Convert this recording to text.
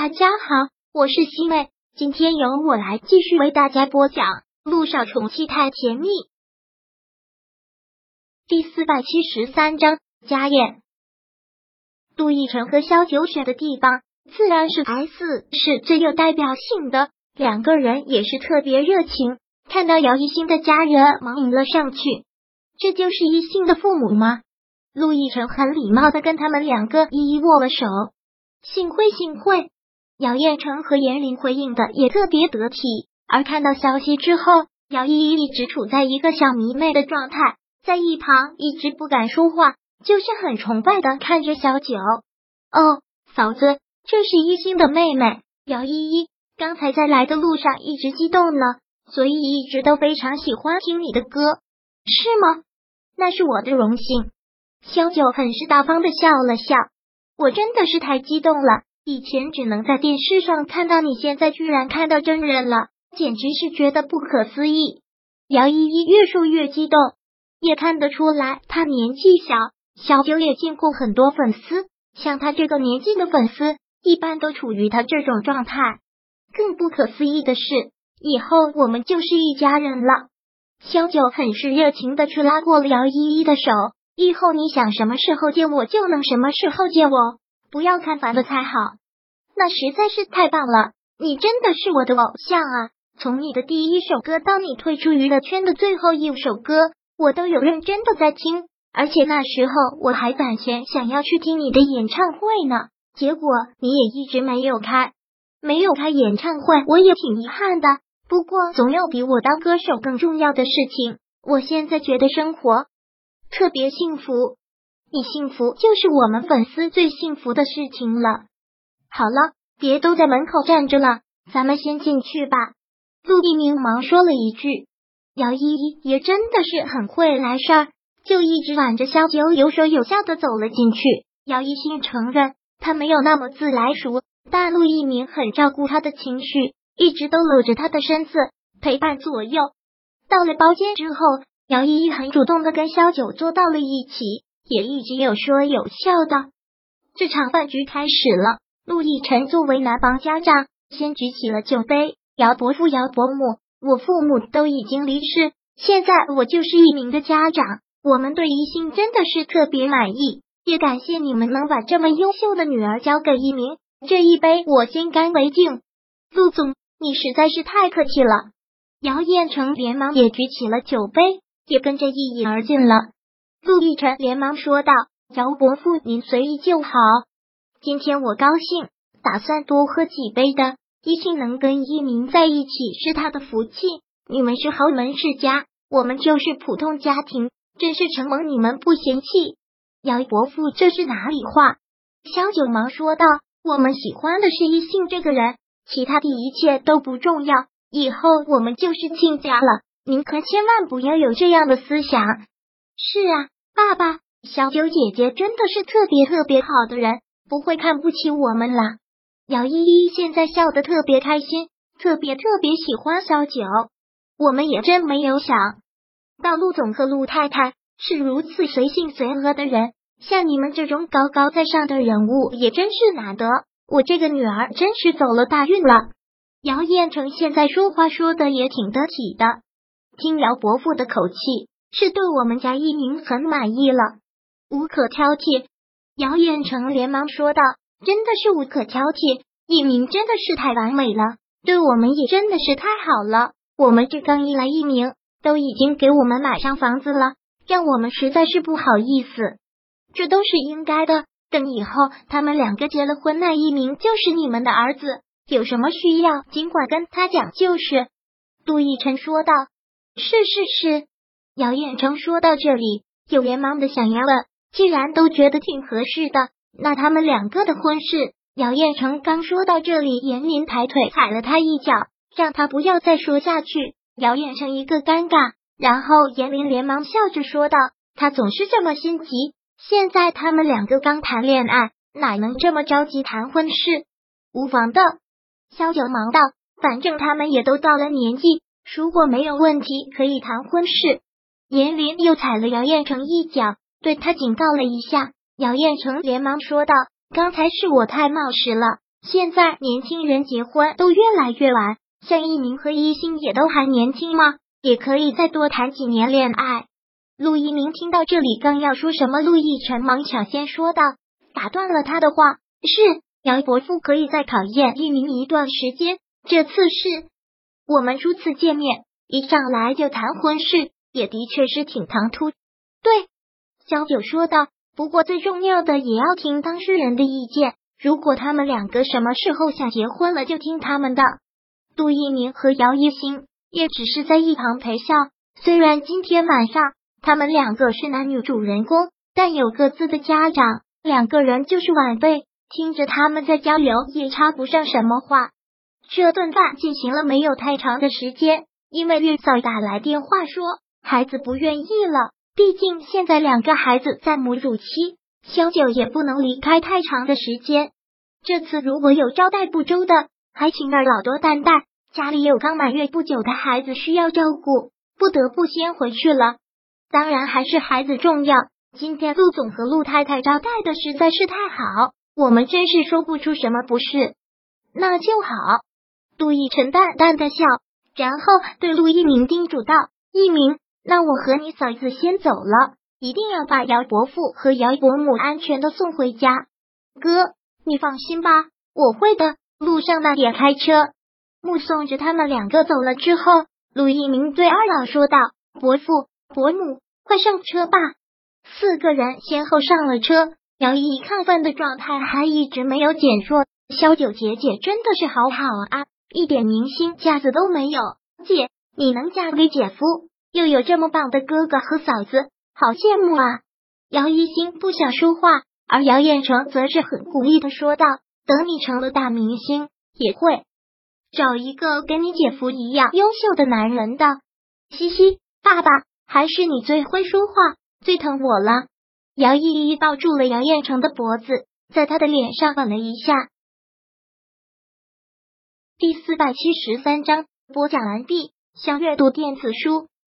大家好，我是西妹，今天由我来继续为大家播讲《陆少宠妻太甜蜜》第四百七十三章家宴。杜奕晨和萧九选的地方自然是 S，是最有代表性的。两个人也是特别热情，看到姚一新的家人，忙迎了上去。这就是一新的父母吗？陆亦辰很礼貌的跟他们两个一一握了手，幸会幸会。姚彦成和严林回应的也特别得体，而看到消息之后，姚依依一直处在一个小迷妹的状态，在一旁一直不敢说话，就是很崇拜的看着小九。哦，嫂子，这是一心的妹妹姚依依，刚才在来的路上一直激动呢，所以一直都非常喜欢听你的歌，是吗？那是我的荣幸。萧九很是大方的笑了笑，我真的是太激动了。以前只能在电视上看到你，现在居然看到真人了，简直是觉得不可思议。姚依依越说越激动，也看得出来她年纪小。小九也见过很多粉丝，像他这个年纪的粉丝，一般都处于他这种状态。更不可思议的是，以后我们就是一家人了。萧九很是热情的去拉过了姚依依的手，以后你想什么时候见我就能什么时候见我。不要看烦了才好，那实在是太棒了！你真的是我的偶像啊！从你的第一首歌到你退出娱乐圈的最后一首歌，我都有认真的在听，而且那时候我还攒钱想要去听你的演唱会呢。结果你也一直没有开，没有开演唱会，我也挺遗憾的。不过总有比我当歌手更重要的事情。我现在觉得生活特别幸福。你幸福就是我们粉丝最幸福的事情了。好了，别都在门口站着了，咱们先进去吧。陆一鸣忙说了一句。姚依依也真的是很会来事儿，就一直挽着萧九，有说有笑的走了进去。姚一心承认他没有那么自来熟，但陆一鸣很照顾他的情绪，一直都搂着他的身子陪伴左右。到了包间之后，姚依依很主动的跟萧九坐到了一起。也一直有说有笑的。这场饭局开始了。陆亦辰作为男方家长，先举起了酒杯。姚伯父、姚伯母，我父母都已经离世，现在我就是一名的家长。我们对一心真的是特别满意，也感谢你们能把这么优秀的女儿交给一鸣。这一杯我先干为敬。陆总，你实在是太客气了。姚彦成连忙也举起了酒杯，也跟着一饮而尽了。陆亦辰连忙说道：“姚伯父，您随意就好。今天我高兴，打算多喝几杯的。一心能跟一鸣在一起是他的福气。你们是豪门世家，我们就是普通家庭，真是承蒙你们不嫌弃。”姚伯父，这是哪里话？萧九忙说道：“我们喜欢的是一信这个人，其他的一切都不重要。以后我们就是亲家了，您可千万不要有这样的思想。”是啊，爸爸，小九姐姐真的是特别特别好的人，不会看不起我们啦。姚依依现在笑得特别开心，特别特别喜欢小九。我们也真没有想到陆总和陆太太是如此随性随和的人，像你们这种高高在上的人物也真是难得。我这个女儿真是走了大运了。姚彦成现在说话说的也挺得体的，听姚伯父的口气。是对我们家一鸣很满意了，无可挑剔。姚远成连忙说道：“真的是无可挑剔，一鸣真的是太完美了，对我们也真的是太好了。我们这刚一来，一鸣都已经给我们买上房子了，让我们实在是不好意思。这都是应该的。等以后他们两个结了婚，那一鸣就是你们的儿子，有什么需要尽管跟他讲就是。”杜奕晨说道：“是是是。”姚彦成说到这里，又连忙的想要问：既然都觉得挺合适的，那他们两个的婚事……姚彦成刚说到这里，严林抬腿踩了他一脚，让他不要再说下去。姚彦成一个尴尬，然后严林连忙笑着说道：“他总是这么心急，现在他们两个刚谈恋爱，哪能这么着急谈婚事？无妨的。”萧九忙道：“反正他们也都到了年纪，如果没有问题，可以谈婚事。”严林又踩了姚彦成一脚，对他警告了一下。姚彦成连忙说道：“刚才是我太冒失了，现在年轻人结婚都越来越晚，像一鸣和一心也都还年轻吗？也可以再多谈几年恋爱。陆一鸣听到这里，刚要说什么，陆亦辰忙抢先说道，打断了他的话：“是姚伯父可以再考验一鸣一段时间，这次是我们初次见面，一上来就谈婚事，也的确是挺唐突。”对，小九说道。不过最重要的也要听当事人的意见。如果他们两个什么时候想结婚了，就听他们的。杜一鸣和姚一新也只是在一旁陪笑。虽然今天晚上他们两个是男女主人公，但有各自的家长，两个人就是晚辈，听着他们在交流也插不上什么话。这顿饭进行了没有太长的时间，因为月嫂打来电话说孩子不愿意了。毕竟现在两个孩子在母乳期，萧九也不能离开太长的时间。这次如果有招待不周的，还请二老多担待。家里有刚满月不久的孩子需要照顾，不得不先回去了。当然还是孩子重要。今天陆总和陆太太招待的实在是太好，我们真是说不出什么不是。那就好。杜奕晨淡淡的笑，然后对陆一鸣叮嘱道：“一鸣。”那我和你嫂子先走了，一定要把姚伯父和姚伯母安全的送回家。哥，你放心吧，我会的。路上那点开车，目送着他们两个走了之后，陆一鸣对二老说道：“伯父、伯母，快上车吧。”四个人先后上了车。姚一亢奋的状态还一直没有减弱。萧九姐姐真的是好好啊，一点明星架子都没有。姐，你能嫁给姐夫？又有这么棒的哥哥和嫂子，好羡慕啊！姚一新不想说话，而姚彦成则是很鼓励的说道：“等你成了大明星，也会找一个跟你姐夫一样优秀的男人的。”嘻嘻，爸爸，还是你最会说话，最疼我了。姚依依抱住了姚彦成的脖子，在他的脸上吻了一下。第四百七十三章播讲完毕。想阅读电子书。